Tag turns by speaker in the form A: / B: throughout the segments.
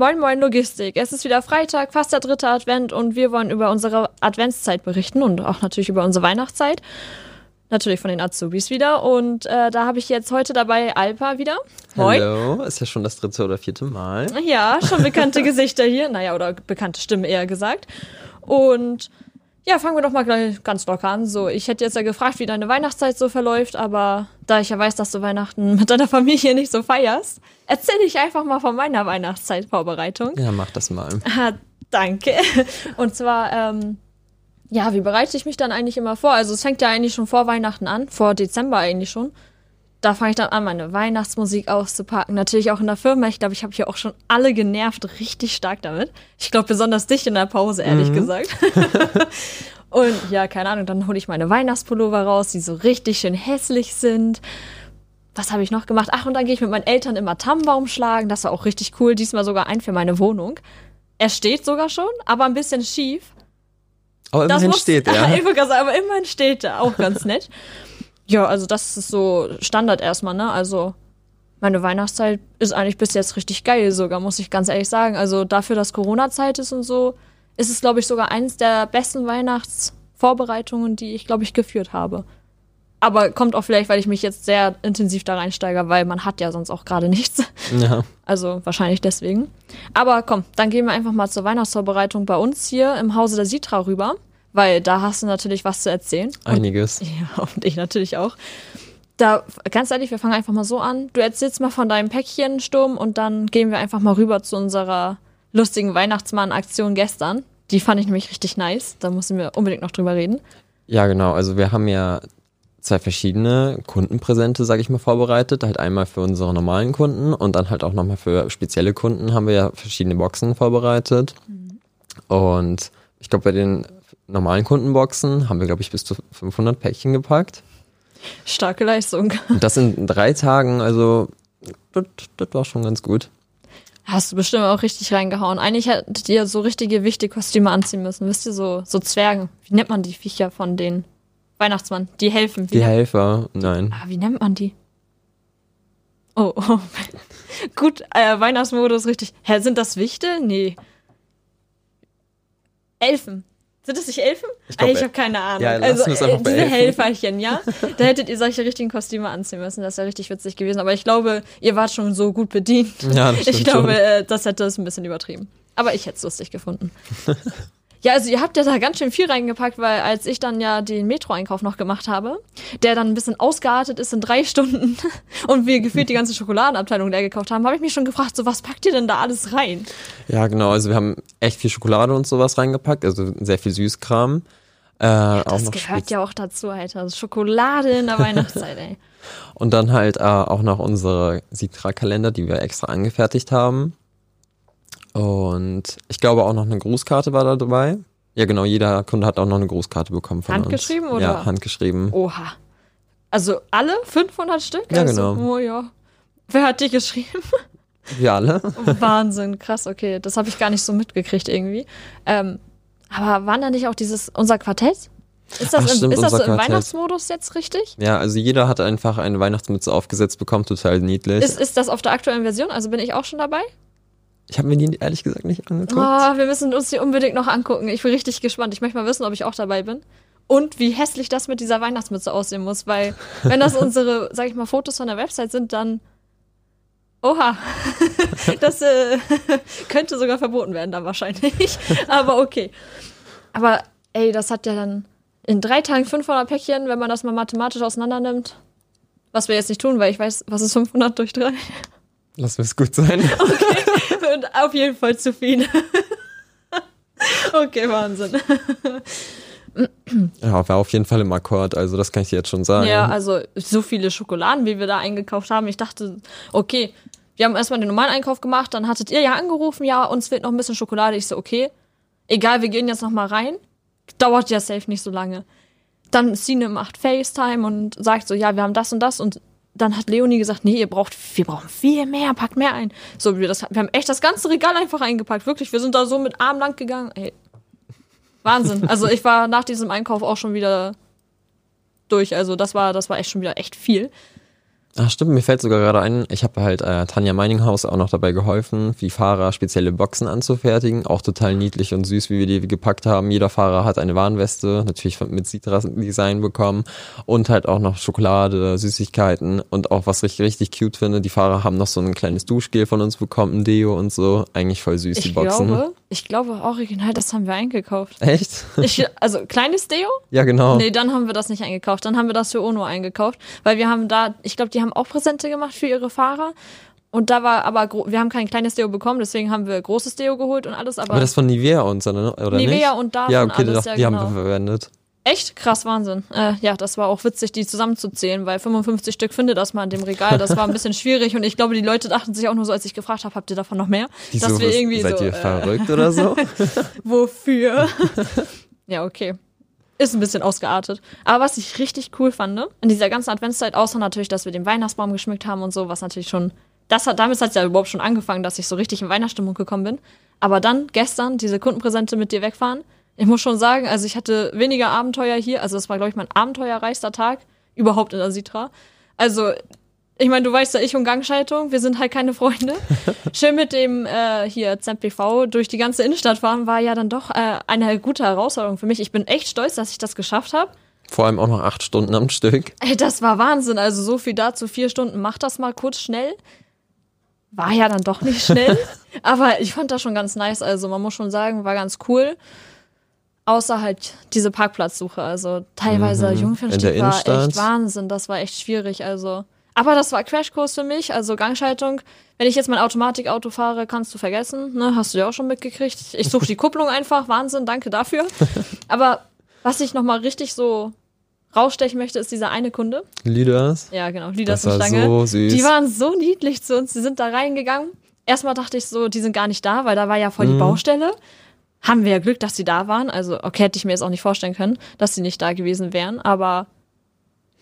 A: Moin Moin Logistik. Es ist wieder Freitag, fast der dritte Advent und wir wollen über unsere Adventszeit berichten und auch natürlich über unsere Weihnachtszeit. Natürlich von den Azubis wieder. Und äh, da habe ich jetzt heute dabei Alpa wieder.
B: Moin. Hallo, ist ja schon das dritte oder vierte Mal.
A: Ja, schon bekannte Gesichter hier. Naja, oder bekannte Stimmen eher gesagt. Und ja, fangen wir doch mal gleich ganz locker an. So, ich hätte jetzt ja gefragt, wie deine Weihnachtszeit so verläuft, aber da ich ja weiß, dass du Weihnachten mit deiner Familie nicht so feierst, erzähle ich einfach mal von meiner Weihnachtszeitvorbereitung.
B: Ja, mach das mal.
A: Ah, danke. Und zwar, ähm, ja, wie bereite ich mich dann eigentlich immer vor? Also es fängt ja eigentlich schon vor Weihnachten an, vor Dezember eigentlich schon da fange ich dann an, meine Weihnachtsmusik auszupacken. Natürlich auch in der Firma. Ich glaube, ich habe hier auch schon alle genervt, richtig stark damit. Ich glaube, besonders dich in der Pause, ehrlich mhm. gesagt. und ja, keine Ahnung, dann hole ich meine Weihnachtspullover raus, die so richtig schön hässlich sind. Was habe ich noch gemacht? Ach, und dann gehe ich mit meinen Eltern immer Tannenbaum schlagen. Das war auch richtig cool. Diesmal sogar ein für meine Wohnung. Er steht sogar schon, aber ein bisschen schief.
B: Aber immerhin muss, steht er.
A: Ja. aber immerhin steht er. Auch ganz nett. Ja, also das ist so Standard erstmal, ne? Also meine Weihnachtszeit ist eigentlich bis jetzt richtig geil sogar, muss ich ganz ehrlich sagen. Also dafür, dass Corona-Zeit ist und so, ist es, glaube ich, sogar eins der besten Weihnachtsvorbereitungen, die ich, glaube ich, geführt habe. Aber kommt auch vielleicht, weil ich mich jetzt sehr intensiv da reinsteige, weil man hat ja sonst auch gerade nichts. Ja. Also wahrscheinlich deswegen. Aber komm, dann gehen wir einfach mal zur Weihnachtsvorbereitung bei uns hier im Hause der Sitra rüber weil da hast du natürlich was zu erzählen.
B: Einiges.
A: Und, ja, und ich natürlich auch. Da, ganz ehrlich, wir fangen einfach mal so an. Du erzählst mal von deinem Päckchensturm und dann gehen wir einfach mal rüber zu unserer lustigen Weihnachtsmann-Aktion gestern. Die fand ich nämlich richtig nice. Da müssen wir unbedingt noch drüber reden.
B: Ja, genau. Also wir haben ja zwei verschiedene Kundenpräsente, sage ich mal, vorbereitet. Halt einmal für unsere normalen Kunden und dann halt auch nochmal für spezielle Kunden haben wir ja verschiedene Boxen vorbereitet. Mhm. Und ich glaube, bei den normalen Kundenboxen haben wir, glaube ich, bis zu 500 Päckchen gepackt.
A: Starke Leistung.
B: Und das in drei Tagen, also das, das war schon ganz gut.
A: Hast du bestimmt auch richtig reingehauen. Eigentlich hättet ihr so richtige wichtige Kostüme anziehen müssen. Wisst ihr, so, so Zwergen. Wie nennt man die Viecher von den Weihnachtsmann? Die helfen.
B: Wie die Helfer, nein.
A: Ah, wie nennt man die? Oh, oh. gut, äh, Weihnachtsmodus, richtig. Hä, sind das Wichte? Nee. Elfen. Sind das nicht Elfen? Ich, glaub, ich habe keine Ahnung. Ja, also äh, diese. Helferchen, ja. Da hättet ihr solche richtigen Kostüme anziehen müssen. Das wäre richtig witzig gewesen. Aber ich glaube, ihr wart schon so gut bedient. Ja, das ich glaube, schon. Äh, das hätte es ein bisschen übertrieben. Aber ich hätte es lustig gefunden. Ja, also ihr habt ja da ganz schön viel reingepackt, weil als ich dann ja den Metro-Einkauf noch gemacht habe, der dann ein bisschen ausgeartet ist in drei Stunden und wir gefühlt die ganze Schokoladenabteilung leer gekauft haben, habe ich mich schon gefragt, so was packt ihr denn da alles rein?
B: Ja, genau, also wir haben echt viel Schokolade und sowas reingepackt, also sehr viel Süßkram.
A: Äh, ja, das gehört Spitz ja auch dazu, Alter. Also Schokolade in der Weihnachtszeit, ey.
B: Und dann halt äh, auch noch unsere Sitra-Kalender, die wir extra angefertigt haben. Und ich glaube auch noch eine Grußkarte war da dabei. Ja, genau, jeder Kunde hat auch noch eine Grußkarte bekommen von
A: handgeschrieben
B: uns.
A: Handgeschrieben
B: oder? Ja, handgeschrieben.
A: Oha. Also alle 500 Stück?
B: Ja,
A: also,
B: genau.
A: Oh ja. Wer hat die geschrieben?
B: Wir alle.
A: Wahnsinn, krass, okay. Das habe ich gar nicht so mitgekriegt irgendwie. Ähm, aber waren da nicht auch dieses, unser Quartett? Ist das, Ach, stimmt, im, ist das so im Weihnachtsmodus jetzt richtig?
B: Ja, also jeder hat einfach eine Weihnachtsmütze aufgesetzt bekommen, total niedlich.
A: Ist, ist das auf der aktuellen Version? Also bin ich auch schon dabei?
B: Ich habe mir die ehrlich gesagt nicht angeguckt.
A: Oh, wir müssen uns die unbedingt noch angucken. Ich bin richtig gespannt. Ich möchte mal wissen, ob ich auch dabei bin. Und wie hässlich das mit dieser Weihnachtsmütze aussehen muss, weil wenn das unsere, sag ich mal, Fotos von der Website sind, dann Oha, das äh, könnte sogar verboten werden dann wahrscheinlich. Aber okay. Aber ey, das hat ja dann in drei Tagen 500 Päckchen, wenn man das mal mathematisch auseinander nimmt. Was wir jetzt nicht tun, weil ich weiß, was ist 500 durch drei?
B: Lass es gut sein.
A: Okay, auf jeden Fall zu viel. okay, Wahnsinn.
B: Ja, war auf jeden Fall im Akkord, also das kann ich dir jetzt schon sagen.
A: Ja, also so viele Schokoladen, wie wir da eingekauft haben. Ich dachte, okay, wir haben erstmal den normalen Einkauf gemacht, dann hattet ihr ja angerufen, ja, uns fehlt noch ein bisschen Schokolade. Ich so, okay, egal, wir gehen jetzt noch mal rein. Dauert ja safe nicht so lange. Dann Sine macht FaceTime und sagt so, ja, wir haben das und das und dann hat Leonie gesagt, nee, ihr braucht, wir brauchen viel mehr, packt mehr ein. So, wir, das, wir haben echt das ganze Regal einfach eingepackt, wirklich. Wir sind da so mit Arm lang gegangen. Ey, Wahnsinn. Also ich war nach diesem Einkauf auch schon wieder durch. Also das war, das war echt schon wieder echt viel.
B: Ach stimmt, mir fällt sogar gerade ein, ich habe halt äh, Tanja Meininghaus auch noch dabei geholfen, wie Fahrer spezielle Boxen anzufertigen. Auch total niedlich und süß, wie wir die gepackt haben. Jeder Fahrer hat eine Warnweste, natürlich mit Citra-Design bekommen und halt auch noch Schokolade, Süßigkeiten und auch was ich richtig cute finde, die Fahrer haben noch so ein kleines Duschgel von uns bekommen, ein Deo und so. Eigentlich voll süß, die
A: Ich
B: Boxen.
A: glaube, ich glaube original, das haben wir eingekauft.
B: Echt?
A: Ich, also kleines Deo?
B: ja, genau.
A: Nee, dann haben wir das nicht eingekauft. Dann haben wir das für Ono eingekauft, weil wir haben da, ich glaube, die haben auch Präsente gemacht für ihre Fahrer. Und da war aber, wir haben kein kleines Deo bekommen, deswegen haben wir großes Deo geholt und alles. Aber,
B: Aber das von Nivea und so, ne? oder
A: Nivea
B: nicht?
A: und davon
B: Ja, okay,
A: alles,
B: doch,
A: ja,
B: die
A: genau.
B: haben wir verwendet.
A: echt krass Wahnsinn. Äh, ja, das war auch witzig, die zusammenzuzählen, weil 55 Stück finde das mal in dem Regal. Das war ein bisschen schwierig und ich glaube, die Leute dachten sich auch nur so, als ich gefragt habe, habt ihr davon noch mehr?
B: Die
A: Dass wir irgendwie
B: seid
A: so,
B: ihr
A: äh,
B: verrückt oder so?
A: Wofür? ja, okay. Ist ein bisschen ausgeartet. Aber was ich richtig cool fand, ne, in dieser ganzen Adventszeit, außer natürlich, dass wir den Weihnachtsbaum geschmückt haben und so, was natürlich schon, das hat, damit hat es ja überhaupt schon angefangen, dass ich so richtig in Weihnachtsstimmung gekommen bin. Aber dann gestern diese Kundenpräsente mit dir wegfahren, ich muss schon sagen, also ich hatte weniger Abenteuer hier, also das war, glaube ich, mein abenteuerreichster Tag überhaupt in der Sitra. Also, ich meine, du weißt ja, ich und Gangschaltung, wir sind halt keine Freunde. Schön mit dem äh, hier ZPV durch die ganze Innenstadt fahren, war ja dann doch äh, eine gute Herausforderung für mich. Ich bin echt stolz, dass ich das geschafft habe.
B: Vor allem auch noch acht Stunden am Stück.
A: Ey, das war Wahnsinn. Also so viel dazu, vier Stunden, mach das mal kurz schnell. War ja dann doch nicht schnell. aber ich fand das schon ganz nice. Also man muss schon sagen, war ganz cool. Außer halt diese Parkplatzsuche. Also teilweise
B: Mhm.
A: Jungfernstieg war echt Wahnsinn. Das war echt schwierig. Also. Aber das war Crashkurs für mich, also Gangschaltung. Wenn ich jetzt mein Automatikauto fahre, kannst du vergessen. Ne? Hast du ja auch schon mitgekriegt. Ich suche die Kupplung einfach. Wahnsinn, danke dafür. Aber was ich nochmal richtig so rausstechen möchte, ist dieser eine Kunde.
B: Lieders.
A: Ja, genau, die
B: Das war
A: Stange.
B: so süß.
A: Die waren so niedlich zu uns. Die sind da reingegangen. Erstmal dachte ich so, die sind gar nicht da, weil da war ja voll die
B: Mhm.
A: Baustelle. Haben wir ja Glück, dass sie da waren. Also, okay, hätte ich mir jetzt auch nicht vorstellen können, dass sie nicht da gewesen wären. Aber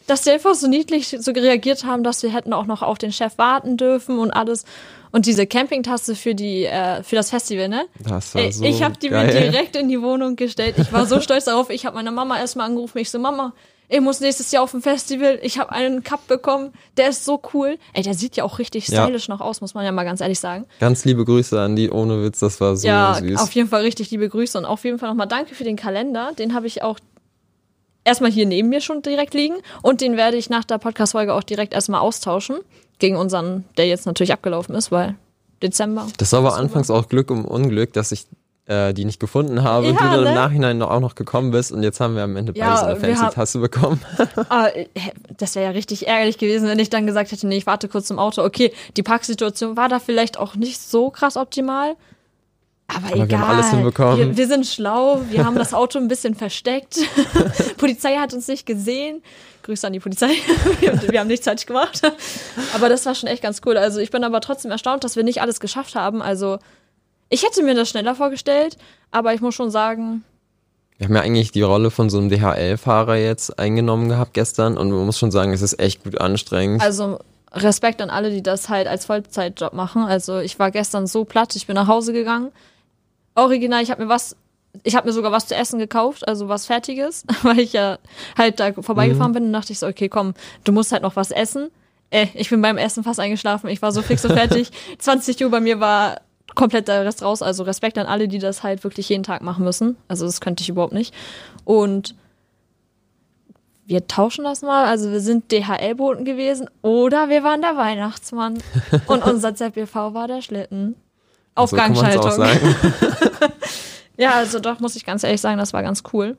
A: dass sie einfach so niedlich so reagiert haben, dass wir hätten auch noch auf den Chef warten dürfen und alles. Und diese Campingtasse für die äh, für das Festival, ne?
B: Das war so
A: ich habe die
B: geil.
A: mir direkt in die Wohnung gestellt. Ich war so stolz darauf. Ich habe meine Mama erstmal angerufen. Ich so, Mama, ich muss nächstes Jahr auf ein Festival. Ich habe einen Cup bekommen. Der ist so cool. Ey, der sieht ja auch richtig
B: Ja.
A: stylisch noch aus, muss man ja mal ganz ehrlich sagen.
B: Ganz liebe Grüße an die, ohne Witz, das war so
A: ja,
B: süß.
A: auf jeden Fall richtig liebe Grüße und auf jeden Fall nochmal danke für den Kalender. Den habe ich auch erstmal hier neben mir schon direkt liegen und den werde ich nach der Podcast-Folge auch direkt erstmal austauschen gegen unseren, der jetzt natürlich abgelaufen ist, weil Dezember.
B: Das war aber anfangs auch Glück um Unglück, dass ich äh, die nicht gefunden habe und
A: Ja,
B: du dann
A: ne?
B: im Nachhinein noch, auch noch gekommen bist und jetzt haben wir am Ende beide
A: Ja,
B: so eine
A: wir
B: fancy
A: haben-
B: Tasse bekommen.
A: Ah, äh, das wäre ja richtig ärgerlich gewesen, wenn ich dann gesagt hätte, nee, ich warte kurz im Auto. Okay, die Parksituation war da vielleicht auch nicht so krass optimal. Aber,
B: wir
A: egal.
B: haben alles hinbekommen.
A: Wir, wir sind schlau, wir haben das Auto ein bisschen versteckt. Polizei hat uns nicht gesehen. Grüße an die Polizei. wir, wir haben nichts falsch gemacht. Aber das war schon echt ganz cool. Also ich bin aber trotzdem erstaunt, dass wir nicht alles geschafft haben. Also ich hätte mir das schneller vorgestellt, aber ich muss schon sagen,
B: Wir haben ja eigentlich die Rolle von so einem DHL-Fahrer jetzt eingenommen gehabt gestern und man muss schon sagen, es ist echt gut anstrengend.
A: Also Respekt an alle, die das halt als Vollzeitjob machen. Also ich war gestern so platt, ich bin nach Hause gegangen. Original, ich habe mir was, ich habe mir sogar was zu essen gekauft, also was Fertiges, weil ich ja halt da vorbeigefahren bin und dachte ich so, okay, komm, du musst halt noch was essen. Äh, ich bin beim Essen fast eingeschlafen, ich war so fix und fertig. 20 Uhr bei mir war komplett der Rest raus. Also Respekt an alle, die das halt wirklich jeden Tag machen müssen. Also das könnte ich überhaupt nicht. Und wir tauschen das mal. Also wir sind DHL-Boten gewesen oder wir waren der Weihnachtsmann. Und unser ZBV war der Schlitten. Auf
B: so.
A: Ja, also doch, muss ich ganz ehrlich sagen, das war ganz cool.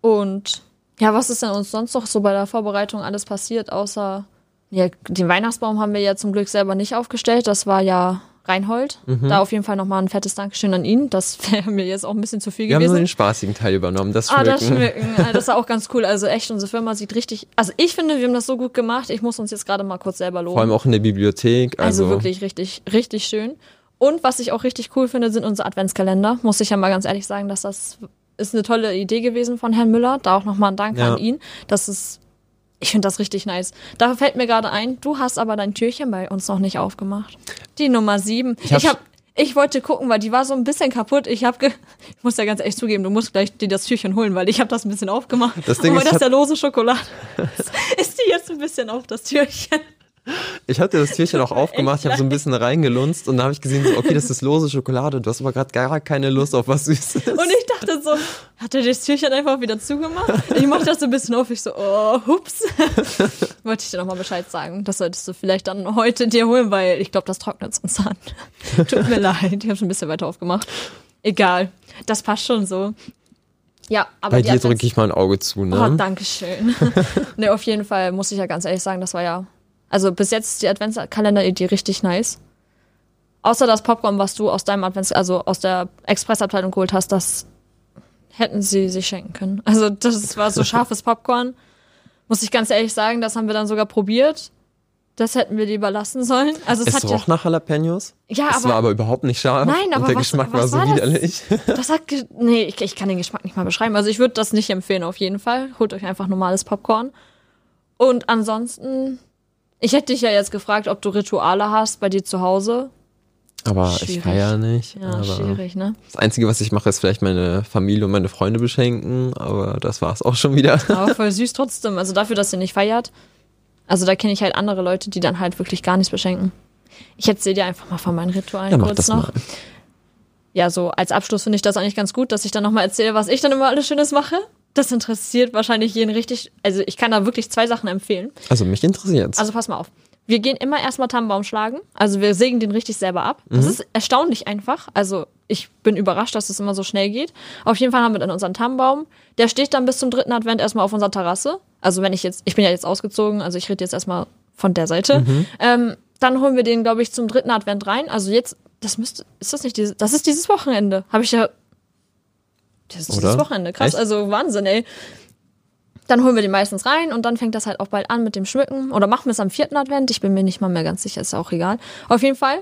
A: Und ja, was ist denn uns sonst noch so bei der Vorbereitung alles passiert, außer ja, den Weihnachtsbaum haben wir ja zum Glück selber nicht aufgestellt. Das war ja Reinhold.
B: Mhm.
A: Da auf jeden Fall nochmal ein fettes Dankeschön an ihn. Das wäre mir jetzt auch ein bisschen zu viel
B: Wir haben nur
A: gewesen.
B: den spaßigen Teil übernommen, das
A: Ah,
B: Schmücken.
A: das Schmücken. Ah, Das war auch ganz cool. Also echt, unsere Firma sieht richtig. Also ich finde, wir haben das so gut gemacht. Ich muss uns jetzt gerade mal kurz selber loben.
B: Vor allem auch in der Bibliothek.
A: Also,
B: Also,
A: wirklich richtig, richtig schön. Und was ich auch richtig cool finde, sind unsere Adventskalender. Muss ich ja mal ganz ehrlich sagen, dass das ist eine tolle Idee gewesen von Herrn Müller. Da auch nochmal ein Dank
B: Ja.
A: an ihn. Das ist, ich finde das richtig nice. Da fällt mir gerade ein, du hast aber dein Türchen bei uns noch nicht aufgemacht. Die Nummer sieben. Ich
B: hab-
A: habe Ich wollte gucken, weil die war so ein bisschen kaputt. Ich habe, ich muss ja ganz ehrlich zugeben, du musst gleich dir das Türchen holen, weil ich habe das ein bisschen aufgemacht.
B: Das Ding
A: und weil
B: ist,
A: das
B: ich
A: der lose Schokolade ist, ist die jetzt ein bisschen auf das Türchen.
B: Ich hatte das Türchen auch aufgemacht, ich habe so ein bisschen reingelunzt und dann habe ich gesehen, so, okay, das ist lose Schokolade. Du hast aber gerade gar keine Lust auf was Süßes.
A: Und ich dachte so, hat er das Türchen einfach wieder zugemacht? Ich mache das so ein bisschen auf, ich so, oh, hups. Wollte ich dir nochmal Bescheid sagen. Das solltest du vielleicht dann heute dir holen, weil ich glaube, das trocknet uns an. Tut mir leid, ich habe schon ein bisschen weiter aufgemacht. Egal, das passt schon so. Ja, aber
B: Bei dir drücke ich mal ein Auge zu, ne?
A: Oh, danke schön. ne, auf jeden Fall muss ich ja ganz ehrlich sagen, das war ja. Also bis jetzt ist die Adventskalender-Idee richtig nice. Außer das Popcorn, was du aus deinem Advents, also aus der Expressabteilung geholt hast, das hätten sie sich schenken können. Also das war so scharfes Popcorn. Muss ich ganz ehrlich sagen, das haben wir dann sogar probiert. Das hätten wir lieber lassen sollen. Also es
B: es
A: hat ja,
B: roch nach Jalapenos.
A: ja,
B: es
A: aber
B: war aber überhaupt nicht scharf.
A: Nein, aber
B: und der
A: was-
B: Geschmack
A: was
B: war so
A: war das?
B: widerlich.
A: Das hat, ge- nee, ich, ich kann den Geschmack nicht mal beschreiben. Also ich würde das nicht empfehlen auf jeden Fall. Holt euch einfach normales Popcorn. Und ansonsten, ich hätte dich ja jetzt gefragt, ob du Rituale hast bei dir zu Hause.
B: Aber
A: Schwierig.
B: ich feiere nicht.
A: Ja, schwierig, ne?
B: Das Einzige, was ich mache, ist vielleicht meine Familie und meine Freunde beschenken, aber das war's auch schon wieder.
A: Aber voll süß trotzdem. Also dafür, dass ihr nicht feiert. Also da kenne ich halt andere Leute, die dann halt wirklich gar nichts beschenken. Ich erzähle dir einfach mal von meinen Ritualen
B: Ja,
A: kurz noch.
B: mal.
A: Ja, so als Abschluss finde ich das eigentlich ganz gut, dass ich dann nochmal erzähle, was ich dann immer alles Schönes mache. Das interessiert wahrscheinlich jeden richtig. Also ich kann da wirklich zwei Sachen empfehlen.
B: Also mich interessiert's.
A: Also pass mal auf. Wir gehen immer erstmal Tannenbaum schlagen. Also wir sägen den richtig selber ab. Das ist erstaunlich einfach. Also ich bin überrascht, dass es immer so schnell geht. Auf jeden Fall haben wir dann unseren Tannenbaum. Der steht dann bis zum dritten Advent erstmal auf unserer Terrasse. Also wenn ich jetzt, ich bin ja jetzt ausgezogen, also ich rede jetzt erstmal von der Seite. Ähm, dann holen wir den, glaube ich, zum dritten Advent rein. Also jetzt, das müsste, ist das nicht dieses, das ist dieses Wochenende. Habe ich ja, das ist
B: Oder?
A: dieses Wochenende. Krass,
B: Echt?
A: also Wahnsinn, ey. Dann holen wir den meistens rein und dann fängt das halt auch bald an mit dem Schmücken. Oder machen wir es am vierten Advent. Ich bin mir nicht mal mehr ganz sicher, ist ja auch egal. Auf jeden Fall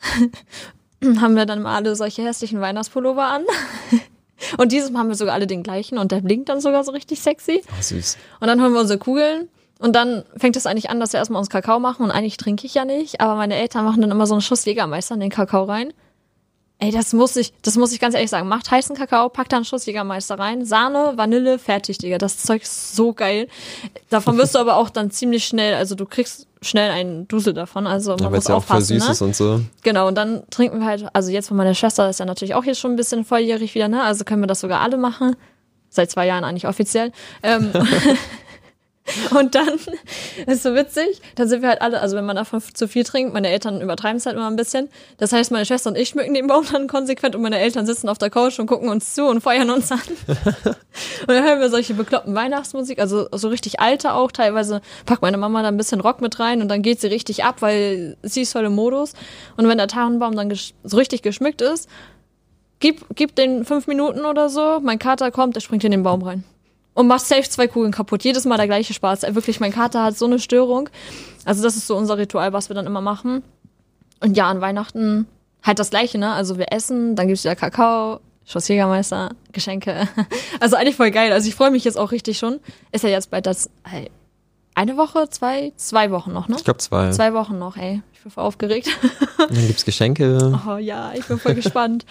A: haben wir dann mal alle solche hässlichen Weihnachtspullover an. Und dieses Mal haben wir sogar alle den gleichen und der blinkt dann sogar so richtig sexy.
B: oh, süß.
A: Und dann holen wir unsere Kugeln und dann fängt es eigentlich an, dass wir erstmal uns Kakao machen und eigentlich trinke ich ja nicht, aber meine Eltern machen dann immer so einen Schuss Jägermeister in den Kakao rein. Ey, das muss ich, das muss ich ganz ehrlich sagen. Macht heißen Kakao, packt da einen Schuss Jägermeister rein, Sahne, Vanille, fertig, Digga. Das Zeug ist so geil. Davon wirst du aber auch dann ziemlich schnell, also du kriegst schnell einen Dusel davon, also man
B: Ja,
A: muss
B: ja auch voll süß
A: ne?
B: ist und so.
A: Genau, und dann trinken wir halt, also jetzt von meiner Schwester ist ja natürlich auch jetzt schon ein bisschen volljährig wieder, ne? Also können wir das sogar alle machen. Seit zwei Jahren eigentlich offiziell. Ähm, und dann ist so witzig, dann sind wir halt alle, also wenn man davon zu viel trinkt, meine Eltern übertreiben es halt immer ein bisschen. Das heißt, meine Schwester und ich schmücken den Baum dann konsequent und meine Eltern sitzen auf der Couch und gucken uns zu und feuern uns an. Und dann hören wir solche bekloppten Weihnachtsmusik, also so richtig alte auch. Teilweise packt meine Mama da ein bisschen Rock mit rein und dann geht sie richtig ab, weil sie ist voll im Modus. Und wenn der Tannenbaum dann so richtig geschmückt ist, gib, gib den fünf Minuten oder so, mein Kater kommt, der springt in den Baum rein. Und macht safe zwei Kugeln kaputt. Jedes Mal der gleiche Spaß. Ey, Wirklich, mein Kater hat so eine Störung. Also das ist so unser Ritual, was wir dann immer machen. Und ja, an Weihnachten halt das Gleiche, ne? Also wir essen, dann gibt's wieder Kakao, Schuss Jägermeister, Geschenke. Also eigentlich voll geil. Also ich freue mich jetzt auch richtig schon. Ist ja jetzt bald das, ey, eine Woche, zwei, zwei Wochen noch, ne?
B: Ich glaube zwei.
A: Zwei Wochen noch, ey. Ich bin voll aufgeregt.
B: Dann gibt's Geschenke.
A: Oh ja, ich bin voll gespannt.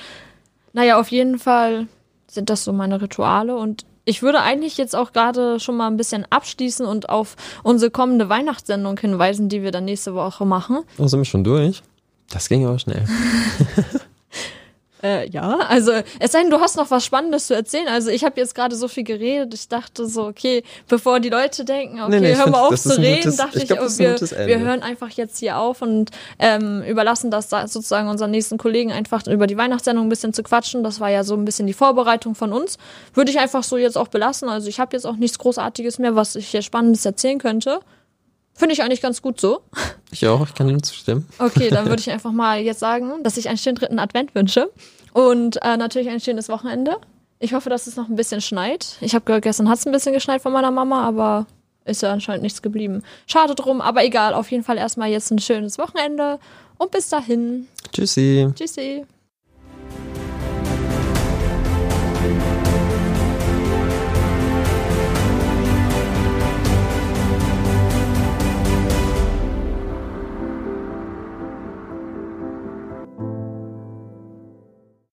A: Naja, auf jeden Fall sind das so meine Rituale und ich würde eigentlich jetzt auch gerade schon mal ein bisschen abschließen und auf unsere kommende Weihnachtssendung hinweisen, die wir dann nächste Woche machen.
B: Oh, sind wir schon durch? Das ging aber schnell.
A: Äh, ja, also es sei denn, du hast noch was Spannendes zu erzählen. Also ich habe jetzt gerade so viel geredet. Ich dachte so, okay, bevor die Leute denken, okay,
B: Nee, nee, ich
A: hör
B: find,
A: mal auf zu reden,
B: gutes-
A: dachte
B: ich
A: ich,
B: glaub,
A: oh,
B: ein
A: wir, wir hören einfach jetzt hier auf und ähm, überlassen das da sozusagen unseren nächsten Kollegen einfach über die Weihnachtssendung ein bisschen zu quatschen. Das war ja so ein bisschen die Vorbereitung von uns. Würde ich einfach so jetzt auch belassen. Also ich habe jetzt auch nichts Großartiges mehr, was ich hier Spannendes erzählen könnte. Finde ich eigentlich ganz gut so.
B: Ich auch, ich kann dem zustimmen.
A: Okay, dann würde ich einfach mal jetzt sagen, dass ich einen schönen dritten Advent wünsche. Und äh, natürlich ein schönes Wochenende. Ich hoffe, dass es noch ein bisschen schneit. Ich habe gehört, gestern hat es ein bisschen geschneit von meiner Mama, aber ist ja anscheinend nichts geblieben. Schade drum, aber egal. Auf jeden Fall erstmal jetzt ein schönes Wochenende. Und bis dahin.
B: Tschüssi.
A: Tschüssi.